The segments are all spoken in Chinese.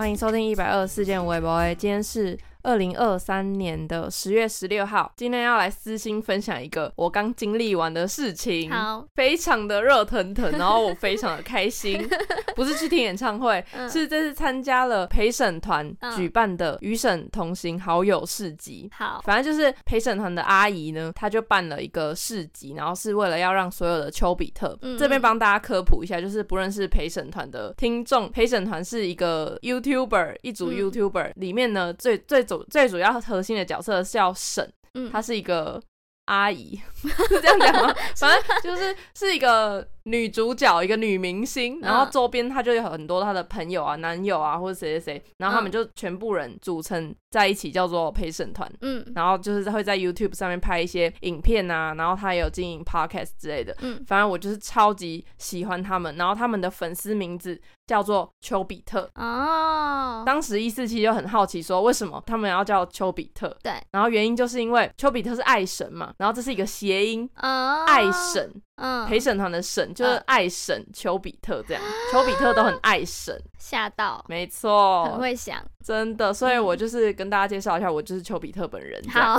欢迎收听一百二十四件微博。今天是二零二三年的十月十六号，今天要来私心分享一个我刚经历完的事情，好，非常的热腾腾，然后我非常的开心，不是去听演唱会，嗯、是这次参加了陪审团举办的与审同行好友市集。好，反正就是陪审团的阿姨呢，她就办了一个市集，然后是为了要让所有的丘比特，嗯嗯。这边帮大家科普一下，就是不认识陪审团的听众，陪审团是一个 YouTuber，一组 YouTuber、嗯、里面呢最最。最主要核心的角色是要审，嗯，他是一个阿姨，是 这样讲吗？反正就是是一个。女主角一个女明星，然后周边她就有很多她的朋友啊、男友啊，或者谁谁谁，然后他们就全部人组成在一起，叫做陪审团。嗯，然后就是会在 YouTube 上面拍一些影片啊，然后她也有经营 Podcast 之类的。嗯，反正我就是超级喜欢他们，然后他们的粉丝名字叫做丘比特。哦，当时一四七就很好奇说，为什么他们要叫丘比特？对，然后原因就是因为丘比特是爱神嘛，然后这是一个谐音，哦，爱神。嗯，陪审团的神就是爱神丘比特这样，丘比特都很爱神，吓到，没错，很会想，真的，所以我就是跟大家介绍一下，我就是丘比特本人。好，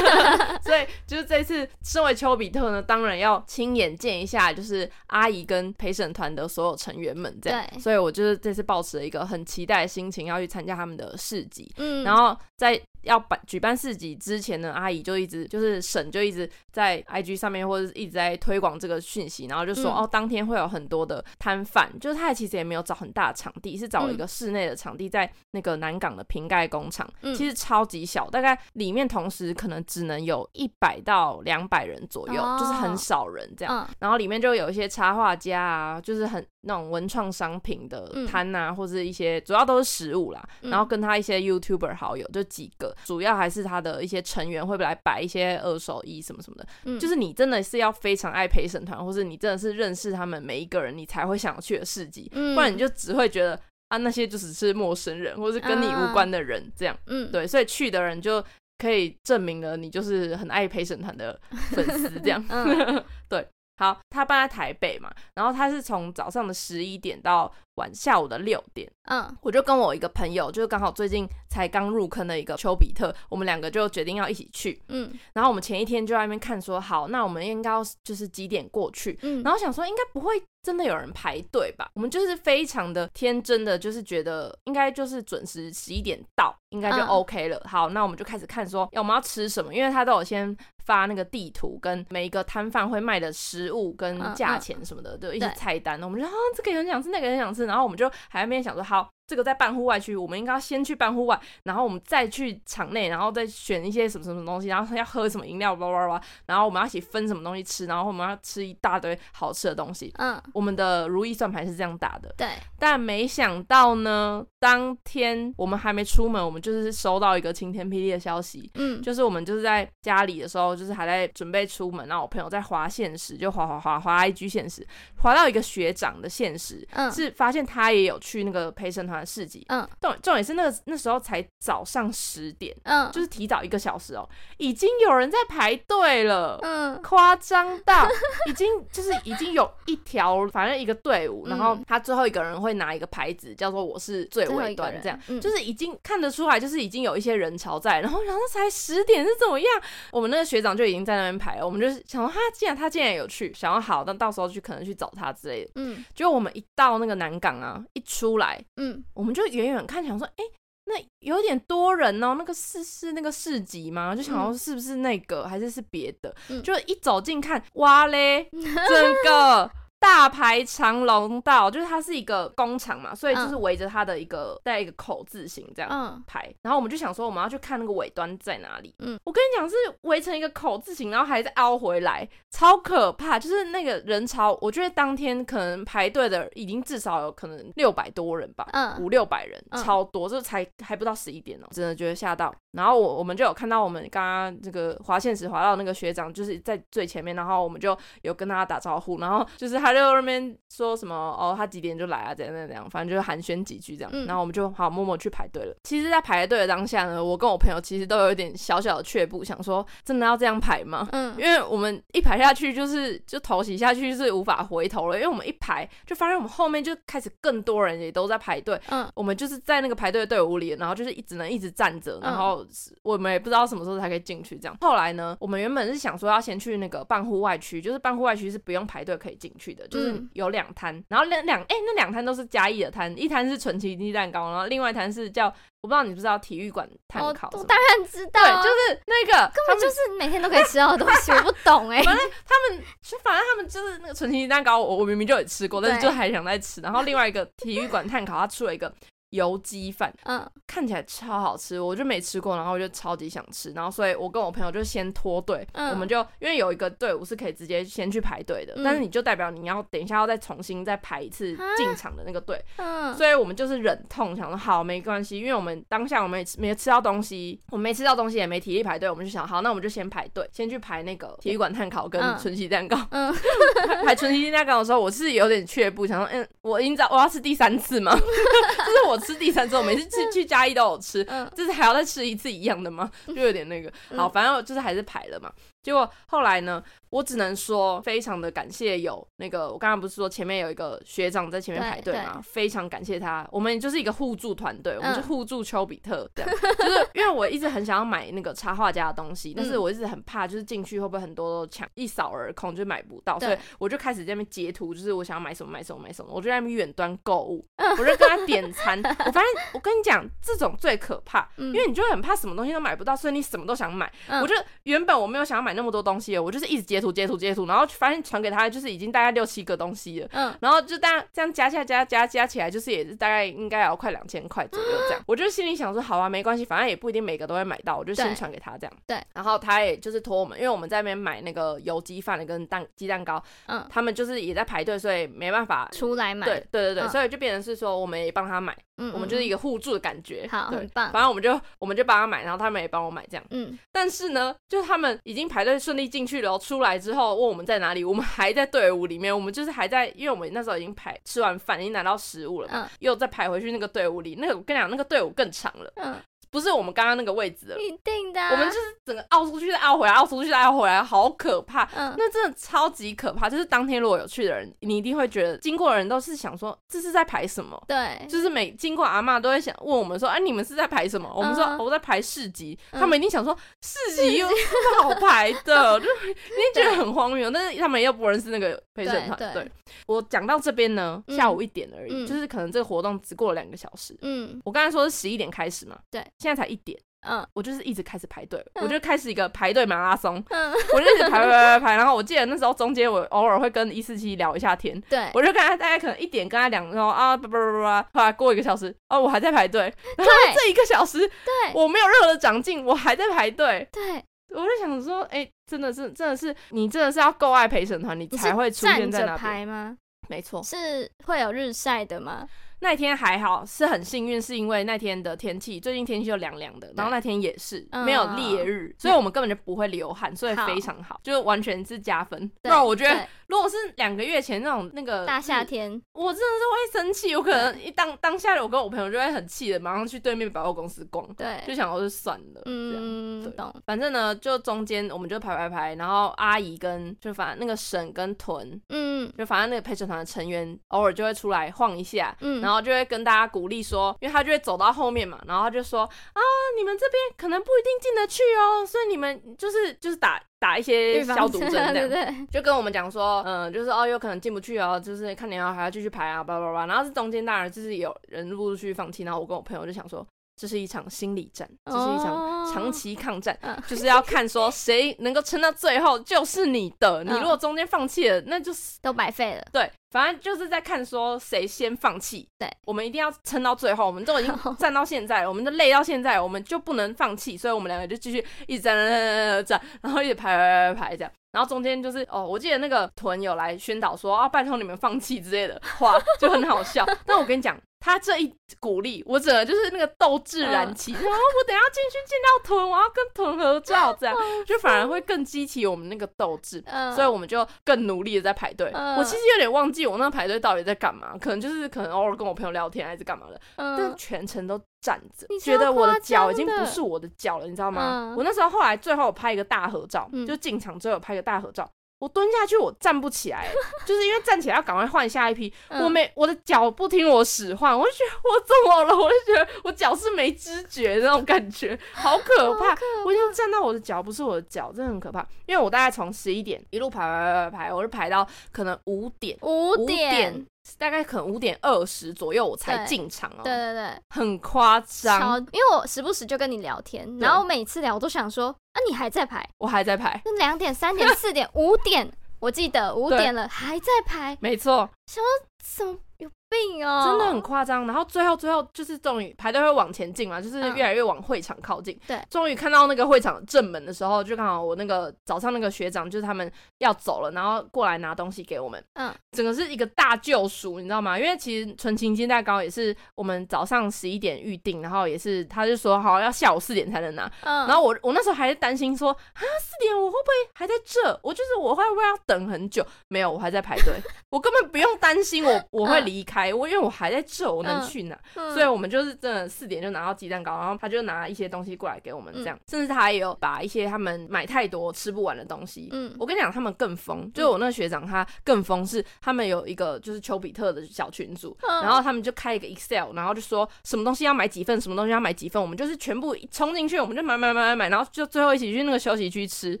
所以就是这次身为丘比特呢，当然要亲眼见一下，就是阿姨跟陪审团的所有成员们这样，对，所以我就是这次抱持了一个很期待的心情要去参加他们的市集，嗯，然后在。要办举办市集之前呢，阿姨就一直就是省就一直在 IG 上面或者一直在推广这个讯息，然后就说、嗯、哦，当天会有很多的摊贩，就是他其实也没有找很大的场地，是找了一个室内的场地，在那个南港的瓶盖工厂，嗯、其实超级小，大概里面同时可能只能有一百到两百人左右，哦、就是很少人这样。嗯、然后里面就有一些插画家啊，就是很那种文创商品的摊啊，嗯、或者一些主要都是食物啦，然后跟他一些 YouTuber 好友就几个。主要还是他的一些成员会不会来摆一些二手衣什么什么的，嗯、就是你真的是要非常爱陪审团，或是你真的是认识他们每一个人，你才会想要去的市集，嗯、不然你就只会觉得啊那些就只是陌生人，或是跟你无关的人这样，嗯，对，所以去的人就可以证明了你就是很爱陪审团的粉丝这样，嗯、对。好，他搬在台北嘛，然后他是从早上的十一点到晚下午的六点，嗯，我就跟我一个朋友，就是刚好最近才刚入坑的一个丘比特，我们两个就决定要一起去，嗯，然后我们前一天就在那边看说，好，那我们应该要就是几点过去，嗯，然后想说应该不会真的有人排队吧，我们就是非常的天真的，就是觉得应该就是准时十一点到，应该就 OK 了，嗯，好，那我们就开始看说，要我们要吃什么，因为他都有先。发那个地图跟每一个摊贩会卖的食物跟价钱什么的，就一些菜单，我们就说啊，这个也很想吃，那个也很想吃，然后我们就还在那边想说好。这个在办户外区，我们应该要先去办户外，然后我们再去场内，然后再选一些什么什么东西，然后要喝什么饮料，哇哇哇，然后我们要一起分什么东西吃，然后我们要吃一大堆好吃的东西。嗯，我们的如意算盘是这样打的。对，但没想到呢，当天我们还没出门，我们就是收到一个晴天霹雳的消息。嗯，就是我们就是在家里的时候，就是还在准备出门，然后我朋友在滑现实，就滑滑滑滑 IG 现实，滑到一个学长的现实，嗯，是发现他也有去那个陪审团。市集，嗯，重重点是那个那时候才早上十点，嗯，就是提早一个小时哦，已经有人在排队了，嗯，夸张到已经就是已经有一条，反正一个队伍，然后他最后一个人会拿一个牌子，叫做我是最尾端，这样，嗯，就是已经看得出来，就是已经有一些人潮在，然后然后才十点是怎么样？我们那个学长就已经在那边排了，我们就是想说他既然他竟然有去，想要好，那到时候去可能去找他之类的，嗯，结果我们一到那个南港啊，一出来，嗯。我们就远远看，想说，哎、欸，那有点多人哦，那个是是那个市集吗？就想要是不是那个，嗯、还是是别的？嗯、就一走近看，哇嘞，整个。大排长龙到，就是它是一个工厂嘛，所以就是围着它的一个带一个口字形这样排，嗯、然后我们就想说我们要去看那个尾端在哪里。嗯，我跟你讲是围成一个口字形，然后还在凹回来，超可怕。就是那个人潮，我觉得当天可能排队的已经至少有可能六百多人吧，嗯，五六百人，超多，这才还不到十一点哦，真的觉得吓到。然后我我们就有看到我们刚刚这个滑线时滑到那个学长就是在最前面，然后我们就有跟他打招呼，然后就是他。他就那边说什么哦，他几点就来啊，怎样怎样反正就是寒暄几句这样。嗯、然后我们就好默默去排队了。其实，在排队的当下呢，我跟我朋友其实都有一点小小的却步，想说真的要这样排吗？嗯，因为我们一排下去就是就头洗下去是无法回头了，因为我们一排就发现我们后面就开始更多人也都在排队。嗯，我们就是在那个排队的队伍里，然后就是一直能一直站着，然后我们也不知道什么时候才可以进去这样。后来呢，我们原本是想说要先去那个半户外区，就是半户外区是不用排队可以进去的，就是有两摊，然后那两哎那两摊都是嘉义的摊，一摊是纯奇迹蛋糕，然后另外一摊是叫我不知道你不知道体育馆碳烤，我当然知道，对，就是那个根本就是每天都可以吃到的东西，我不懂 哎，反正他们就反正他们就是那个纯奇迹蛋糕，我我明明就有吃过，但是就还想再吃，然后另外一个体育馆碳烤，他出了一个。油鸡饭，嗯，看起来超好吃，我就没吃过，然后我就超级想吃，然后所以我跟我朋友就先脱队，嗯，我们就因为有一个队伍是可以直接先去排队的，嗯，但是你就代表你要等一下要再重新再排一次进场的那个队，嗯，所以我们就是忍痛想说好没关系，因为我们当下我们也没吃到东西，我们没吃到东西也没体力排队，我们就想好，那我们就先排队，先去排那个体育馆碳烤跟春熙蛋糕，嗯，排春熙蛋糕的时候我是有点却步，想说嗯，我已经知道我要吃第三次吗？就是我。吃第三次，我每次去 去嘉义都有吃，嗯、就是还要再吃一次一样的吗？就有点那个。好，反正就是还是排了嘛。结果后来呢，我只能说非常的感谢有那个，我刚刚不是说前面有一个学长在前面排队嘛，非常感谢他。我们就是一个互助团队，我们就互助丘比特这样。嗯、就是 因为我一直很想要买那个插画家的东西，但是我一直很怕，就是进去会不会很多抢，一扫而空就买不到，所以我就开始在那边截图，就是我想要买什么买什么买什么，我就在那边远端购物，我就跟他点餐。我发现我跟你讲，这种最可怕，因为你就很怕什么东西都买不到，所以你什么都想买。我就原本我没有想要买。买那么多东西，我就是一直截图截图截图，然后发现传给他就是已经大概六七个东西了，嗯，然后就大家这样加加加加加起来，就是也是大概应该要快两千块左右这样。我就心里想说，好啊，没关系，反正也不一定每个都会买到，我就先传给他这样。对，然后他也就是托我们，因为我们在那边买那个油鸡饭跟蛋鸡蛋糕，嗯，他们就是也在排队，所以没办法出来买。对对对对，所以就变成是说我们也帮他买，嗯，我们就是一个互助的感觉，好，很棒。反正我们就我们就帮他买，然后他们也帮我买这样，嗯。但是呢，就他们已经排队顺利进去。然后出来之后问我们在哪里，我们还在队伍里面，我们就是还在，因为我们那时候已经排吃完饭，已经拿到食物了嘛，嗯、又再排回去那个队伍里。那个我跟你讲，那个队伍更长了。嗯不是我们刚刚那个位置的，一定的。我们就是整个凹出去再凹回来，凹出去再凹回来，好可怕。嗯，那真的超级可怕。就是当天如果有去的人，你一定会觉得，经过的人都是想说这是在排什么？对，就是每经过阿嬷都会想问我们说，哎，你们是在排什么？我们说我在排市集，他们一定想说市集有什么好排的？就一定觉得很荒谬。但是他们又不认识那个陪审团。对，我讲到这边呢，下午一点而已，就是可能这个活动只过了两个小时。嗯，我刚才说是十一点开始嘛？对。现在才一点，嗯，我就是一直开始排队，嗯、我就开始一个排队马拉松，嗯，我就一直排排排排，然后我记得那时候中间我偶尔会跟一四七聊一下天，对，我就跟他大概可能一点跟他讲，然后啊叭叭叭叭，后来过一个小时，哦，我还在排队，然后这一个小时，对，我没有任何的长进，我还在排队，对，我就想说，哎、欸，真的是，真的是，你真的是要够爱陪审团，你才会出现在那边吗？没错，是会有日晒的吗？那天还好，是很幸运，是因为那天的天气，最近天气就凉凉的，然后那天也是没有烈日，所以我们根本就不会流汗，所以非常好，就完全是加分。不然我觉得，如果是两个月前那种那个大夏天，我真的是会生气，我可能一当当下我跟我朋友就会很气的，马上去对面百货公司逛，对，就想说是算了，嗯，懂。反正呢，就中间我们就排排排，然后阿姨跟就反正那个沈跟屯，嗯，就反正那个陪审团的成员偶尔就会出来晃一下，嗯，然后。就会跟大家鼓励说，因为他就会走到后面嘛，然后他就说啊，你们这边可能不一定进得去哦，所以你们就是就是打打一些消毒针这样，对对，就跟我们讲说，嗯，就是哦，有可能进不去哦，就是看你要还要继续排啊，叭叭叭。然后是中间当然就是有人陆陆续续放弃，然后我跟我朋友就想说。这是一场心理战，这是一场长期抗战，哦、就是要看说谁能够撑到最后就是你的。嗯、你如果中间放弃了，那就是 都白费了。对，反正就是在看说谁先放弃。对，我们一定要撑到最后。我们都已经 站到现在了，我们都累到现在，我们就不能放弃。所以我们两个就继续一直站站站站，然后一直排排排排这样。然后中间就是哦，我记得那个屯有来宣导说啊，拜托你们放弃之类的话，就很好笑。但我跟你讲。他这一鼓励，我整个就是那个斗志燃起，然后我等下进去见到屯，我要跟屯合照，这样就反而会更激起我们那个斗志，所以我们就更努力的在排队。我其实有点忘记我那排队到底在干嘛，可能就是可能偶尔跟我朋友聊天还是干嘛的，但全程都站着，觉得我的脚已经不是我的脚了，你知道吗？我那时候后来最后我拍一个大合照，就进场之后拍个大合照。我蹲下去，我站不起来，就是因为站起来要赶快换下一批。嗯、我没我的脚不听我使唤，我就觉得我怎么了？我就觉得我脚是没知觉的那种感觉，好可怕！可怕，我已经站到我的脚不是我的脚，真的很可怕。因为我大概从十一点一路排排排排，我就排到可能五点，五点大概可能五点二十左右我才进场哦。对对对，很夸张。因为我时不时就跟你聊天，然后我每次聊我都想说。啊，你还在排？我还在排。那两点、三点、四点、五点，我记得五点了，还在排。没错。什么？怎么？有病哦，真的很夸张。然后最后最后就是终于排队会往前进嘛，就是越来越往会场靠近。对，终于看到那个会场正门的时候，就刚好我那个早上那个学长就是他们要走了，然后过来拿东西给我们。嗯，整个是一个大救赎，你知道吗？因为其实纯情金蛋糕也是我们早上十一点预定，然后也是他就说好要下午四点才能拿。嗯，然后我我那时候还是担心说啊四点我会不会还在这？我就是我会不会要等很久？没有，我还在排队，我根本不用担心我我会离开。我因为我还在这，我能去哪？嗯嗯、所以我们就是真的四点就拿到鸡蛋糕，然后他就拿一些东西过来给我们，这样，嗯、甚至他也有把一些他们买太多吃不完的东西。嗯，我跟你讲，他们更疯，就我那个学长他更疯，是他们有一个就是丘比特的小群组，嗯、然后他们就开一个 Excel，然后就说什么东西要买几份，什么东西要买几份，我们就是全部冲进去，我们就买买买买买，然后就最后一起去那个休息区吃。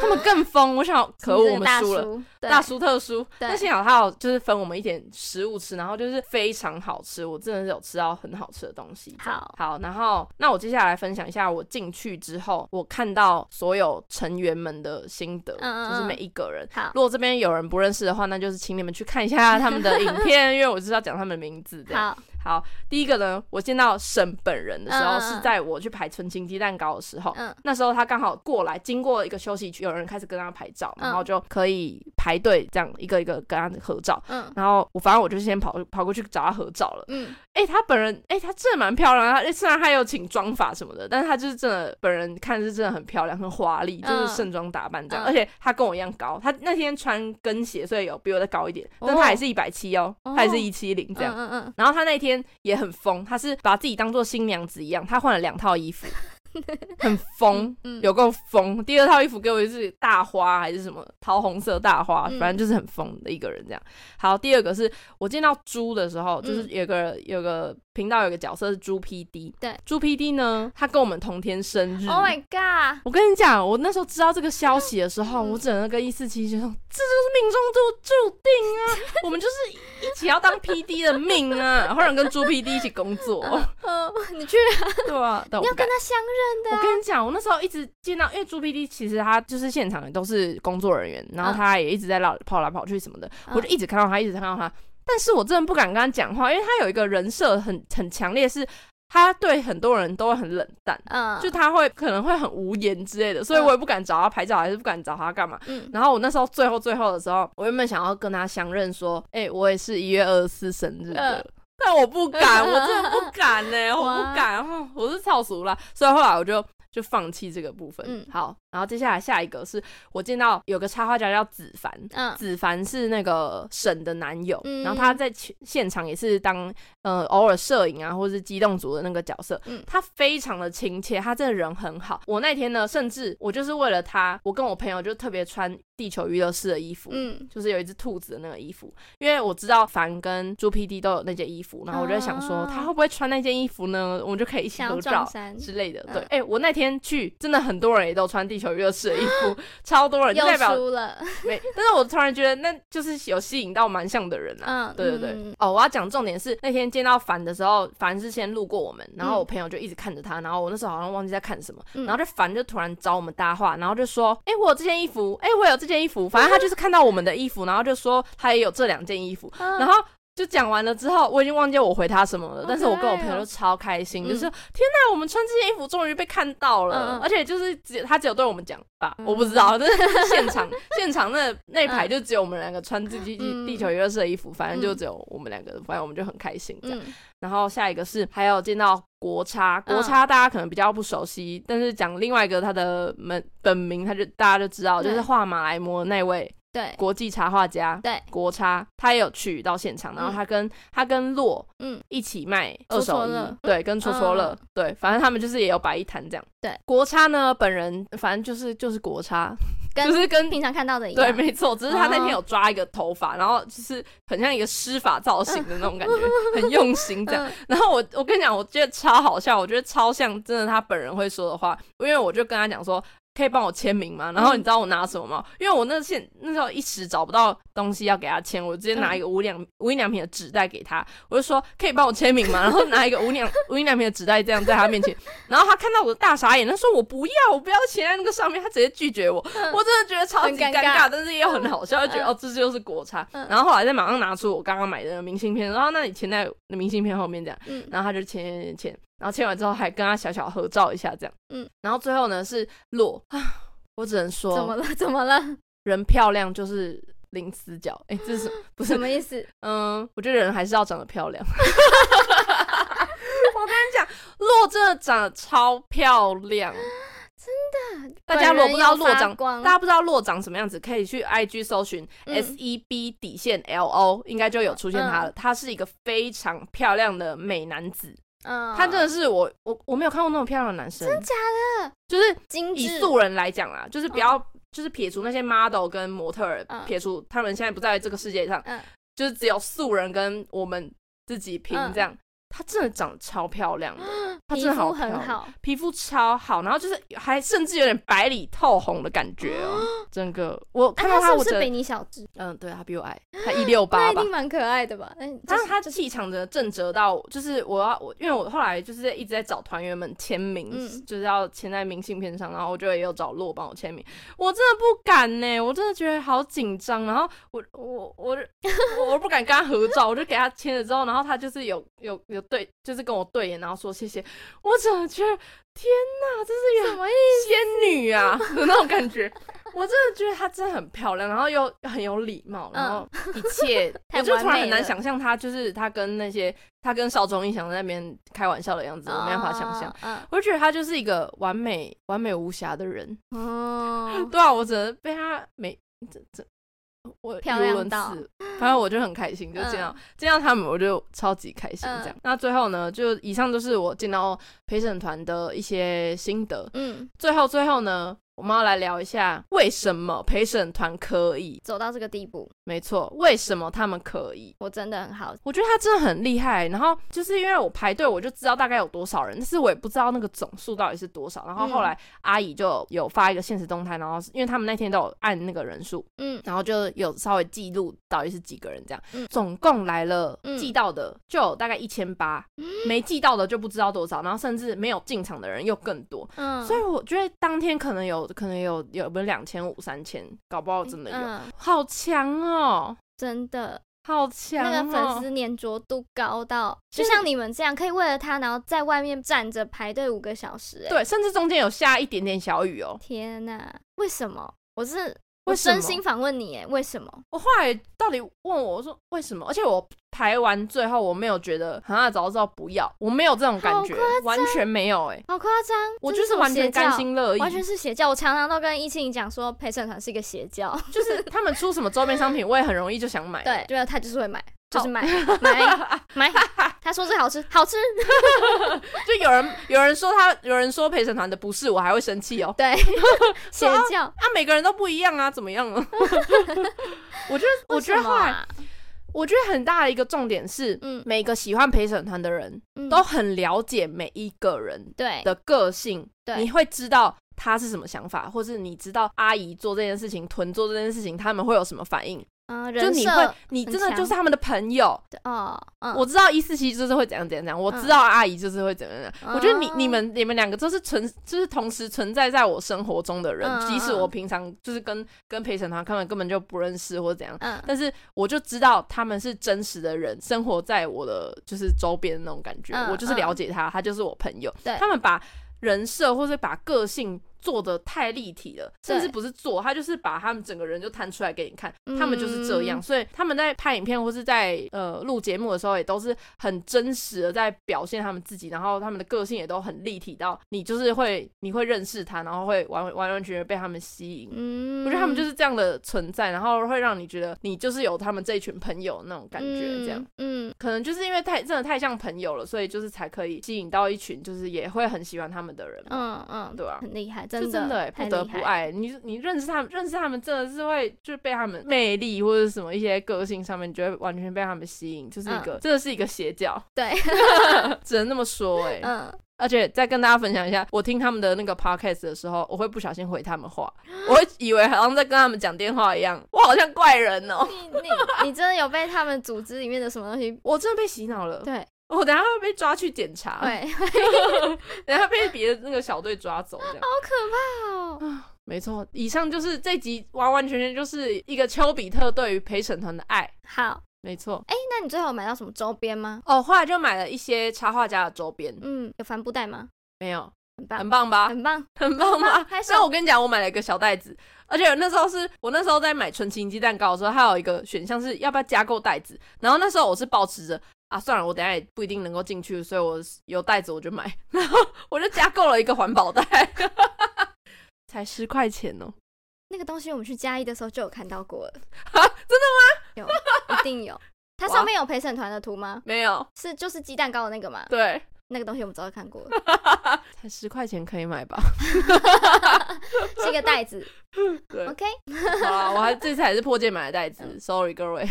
他们更疯，我想 可恶，我们输了，大输特输。但幸好他有就是分我们一点食物吃，然后就是。非常好吃，我真的是有吃到很好吃的东西。好，好，然后那我接下来分享一下我进去之后，我看到所有成员们的心得，嗯嗯，就是每一个人。好，如果这边有人不认识的话，那就是请你们去看一下他们的影片，因为我就是要讲他们的名字。好。好，第一个呢，我见到沈本人的时候，是在我去排纯情鸡蛋糕的时候。嗯，那时候他刚好过来，经过一个休息区，有人开始跟他拍照，然后就可以排队这样一个一个跟他合照。嗯，然后我反正我就先跑跑过去找他合照了。嗯，哎，他本人，哎，他真的蛮漂亮。他虽然他有请妆发什么的，但是他就是真的本人看是真的很漂亮，很华丽，就是盛装打扮这样。而且他跟我一样高，他那天穿跟鞋，所以有比我再高一点，但他也是一百七哦，他也是一七零这样。嗯嗯，然后他那天。也很疯，他是把自己当做新娘子一样，他换了两套衣服，很疯，有够疯。第二套衣服给我是大花还是什么桃红色大花，反正就是很疯的一个人这样。好，第二个是我见到猪的时候，就是有个有个。频道有个角色是猪 PD，对，猪 PD 呢，他跟我们同天生日。Oh my god！我跟你讲，我那时候知道这个消息的时候，我整个跟一四七就说，这就是命中注注定啊，我们就是起要当 PD 的命啊，好想跟猪 PD 一起工作。嗯，你去，对啊，你要跟他相认的。我跟你讲，我那时候一直见到，因为猪 PD 其实他就是现场都是工作人员，然后他也一直在绕跑来跑去什么的，我就一直看到他，一直看到他。但是我真的不敢跟他讲话，因为他有一个人设很很强烈，是他对很多人都会很冷淡，嗯，就他会可能会很无言之类的，所以我也不敢找他拍照，还是不敢找他干嘛。嗯，然后我那时候最后最后的时候，我原本想要跟他相认，说，哎、欸，我也是一月二十四生日的，嗯、但我不敢，我真的不敢呢、欸，我不敢，我是超俗啦，所以后来我就就放弃这个部分。嗯，好。然后接下来下一个是我见到有个插画家叫子凡，嗯，子凡是那个沈的男友，嗯、然后他在现场也是当呃偶尔摄影啊，或者是机动组的那个角色，嗯，他非常的亲切，他真的人很好。我那天呢，甚至我就是为了他，我跟我朋友就特别穿地球娱乐室的衣服，嗯，就是有一只兔子的那个衣服，因为我知道凡跟猪 PD 都有那件衣服，然后我就在想说他会不会穿那件衣服呢？我们就可以一起合照之类的。对，哎、我那天去真的很多人也都穿地球娱乐室的衣服，超多人，就代表输了。没，但是我突然觉得那就是有吸引到蛮像的人啊。嗯，对对对。嗯、哦，我要讲重点是那天见到凡的时候，凡是先路过我们，然后我朋友就一直看着他，然后我那时候好像忘记在看什么，嗯、然后就凡就突然找我们搭话，然后就说：“哎、欸，我有这件衣服，哎、欸，我有这件衣服。”反正他就是看到我们的衣服，然后就说他也有这两件衣服，嗯、然后。就讲完了之后，我已经忘记我回他什么了。但是我跟我朋友就超开心，就是天哪，我们穿这件衣服终于被看到了。而且就是只他只有对我们讲吧，我不知道，但是现场现场那那一排就只有我们两个穿自己地球娱乐社的衣服，反正就只有我们两个，反正我们就很开心这样。然后下一个是还有见到国差，国差大家可能比较不熟悉，但是讲另外一个他的门本名，他就大家就知道，就是画马来模的那位。对，国际插画家，对，国差，他也有去到现场，然后他跟、嗯、他跟洛，嗯，一起卖二手衣，嗯、对，跟戳戳乐，对，反正他们就是也有摆一摊这样。对，国差呢，本人反正就是就是国差，就是跟平常看到的一样，对，没错，只是他那天有抓一个头发，然后就是很像一个施法造型的那种感觉，嗯、很用心这样。然后我我跟你讲，我觉得超好笑，我觉得超像真的他本人会说的话，因为我就跟他讲说。可以帮我签名吗？然后你知道我拿什么吗？嗯、因为我那现那时候一时找不到东西要给他签，我直接拿一个无良无印良品的纸袋给他，我就说可以帮我签名吗？然后拿一个无良 无印良品的纸袋这样在他面前，然后他看到我大傻眼，他说我不要，我不要签在那个上面，他直接拒绝我，嗯、我真的觉得超级尴尬，尬但是也很好笑，就觉得、嗯、哦这就是国差，嗯、然后后来再马上拿出我刚刚买的明信片，然后那你签在那明信片后面这样，嗯、然后他就签签签，然后签完之后还跟他小小合照一下这样，嗯，然后最后呢是洛啊。我只能说，怎么了？怎么了？人漂亮就是零死角。哎、欸，这是不是什么意思？嗯，我觉得人还是要长得漂亮。我跟你讲，洛真的长得超漂亮，真的。大家如果不知道洛长，大家不知道洛长什么样子，可以去 IG 搜寻 S E B 底线 L O，应该就有出现他了。嗯、他是一个非常漂亮的美男子。嗯，他真的是我我我没有看过那么漂亮的男生，真假的？就是以素人来讲啦，就是不要就是撇除那些 model 跟模特儿，撇除他们现在不在这个世界上，就是只有素人跟我们自己拼这样。她真的长得超漂亮的，她真的好漂亮，皮肤很好，皮肤超好，然后就是还甚至有点白里透红的感觉哦。整个我看到她，我是比你小只，嗯，对，她比我矮，她一六八吧，那一定蛮可爱的吧？但是她气场的正直到，就是我要我，因为我后来就是一直在找团员们签名，就是要签在明信片上，然后我就也有找洛帮我签名，我真的不敢呢，我真的觉得好紧张，然后我我我我不敢跟他合照，我就给他签了之后，然后他就是有有有。对，就是跟我对眼，然后说谢谢。我怎么觉得天哪，这是什么意仙女啊 的那种感觉？我真的觉得她真的很漂亮，然后又很有礼貌，然后一切，我就突然很难想象她，就是她跟那些她跟邵宗义祥在那边开玩笑的样子，我没办法想象。我就觉得她就是一个完美、完美无瑕的人。哦，对啊，我只能被她美这这。我漂亮到，反正我就很开心，就见到、嗯、见到他们，我就超级开心这样。嗯、那最后呢，就以上就是我见到陪审团的一些心得。嗯，最后最后呢。我们要来聊一下，为什么陪审团可以走到这个地步？没错，为什么他们可以？我真的很好，我觉得他真的很厉害。然后就是因为我排队，我就知道大概有多少人，但是我也不知道那个总数到底是多少。然后后来阿姨就有发一个现实动态，然后因为他们那天都有按那个人数，嗯，然后就有稍微记录到底是几个人这样。嗯，总共来了记到的就有大概一千八，没记到的就不知道多少。然后甚至没有进场的人又更多。嗯，所以我觉得当天可能有。可能有有不是两千五三千，搞不好真的有，嗯、好强哦！真的好强，哦，那个粉丝粘着度高到，就像你们这样，可以为了他，然后在外面站着排队五个小时，欸，对，甚至中间有下一点点小雨哦。天哪，为什么？我是。我真心反问你，哎，为什么？我后来到底问我，我说为什么？而且我排完最后，我没有觉得啊，早知道不要，我没有这种感觉，完全没有，哎，好夸张！我就是完全甘心乐意，完全是邪教。我常常都跟一庆讲说，陪审团是一个邪教，就是他们出什么周边商品，我也很容易就想买。对，对啊，他就是会买。就是买买 买，他说最好吃，好吃。就有人有人说他有人说陪审团的不是，我还会生气哦。对，邪教啊，每个人都不一样啊，怎么样啊？我觉得我觉得后来，我觉得很大的一个重点是，嗯，每个喜欢陪审团的人都很了解每一个人对的个性，对，你会知道他是什么想法，或是你知道阿姨做这件事情，屯做这件事情，他们会有什么反应。嗯，就你会，你真的就是他们的朋友哦。嗯，我知道一四七就是会怎样怎样怎样，我知道阿姨就是会怎样怎样。嗯、我觉得你你们你们两个都是存，就是同时存在在我生活中的人，嗯、即使我平常就是跟跟陪审团他们根本就不认识或者怎样，嗯，但是我就知道他们是真实的人，生活在我的就是周边的那种感觉，嗯、我就是了解他，他就是我朋友。他们把人设或者把个性。做的太立体了，甚至不是做，他就是把他们整个人就摊出来给你看，他们就是这样，所以他们在拍影片或是在呃录节目的时候，也都是很真实的在表现他们自己，然后他们的个性也都很立体到你就是会你会认识他，然后会完完完全全被他们吸引。嗯，我觉得他们就是这样的存在，然后会让你觉得你就是有他们这一群朋友那种感觉，这样，嗯，可能就是因为太真的太像朋友了，所以就是才可以吸引到一群就是也会很喜欢他们的人。嗯嗯，对啊？很厉害。真的不得不爱你，你认识他们，认识他们真的是会就是被他们魅力或者什么一些个性上面，你觉得完全被他们吸引，就是一个、嗯、真的是一个邪教，对，只能那么说哎、欸。嗯，而且再跟大家分享一下，我听他们的那个 podcast 的时候，我会不小心回他们话，我会以为好像在跟他们讲电话一样，我好像怪人哦、喔。你你你真的有被他们组织里面的什么东西？我真的被洗脑了。对。我 等下会被抓去检查，对，等下被别的那个小队抓走，这样好可怕哦！啊，没错，以上就是这集完完全全就是一个丘比特对于陪审团的爱。好，没错。哎，那你最后有买到什么周边吗？哦，后来就买了一些插画家的周边。嗯，有帆布袋吗？没有，很棒，很棒吧？很棒，很棒吗？那我跟你讲，我买了一个小袋子，而且那时候是我那时候在买纯情鸡蛋糕的时候，还有一个选项是要不要加购袋子，然后那时候我是保持着。啊，算了，我等下也不一定能够进去，所以我有袋子我就买，然后我就加购了一个环保袋，才十块钱哦。那个东西我们去嘉义的时候就有看到过了，啊，真的吗？有，一定有。它上面有陪审团的图吗？没有，是就是鸡蛋糕的那个吗？对。那个东西我们早就看过了，才十块钱可以买吧？是一个袋子。对，OK，好啊，我还这次还是破戒买的袋子，Sorry 各位，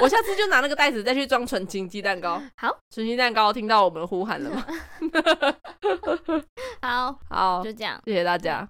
我下次就拿那个袋子再去装纯情鸡蛋糕。好，纯情蛋糕听到我们呼喊了吗？好，好，就这样，谢谢大家。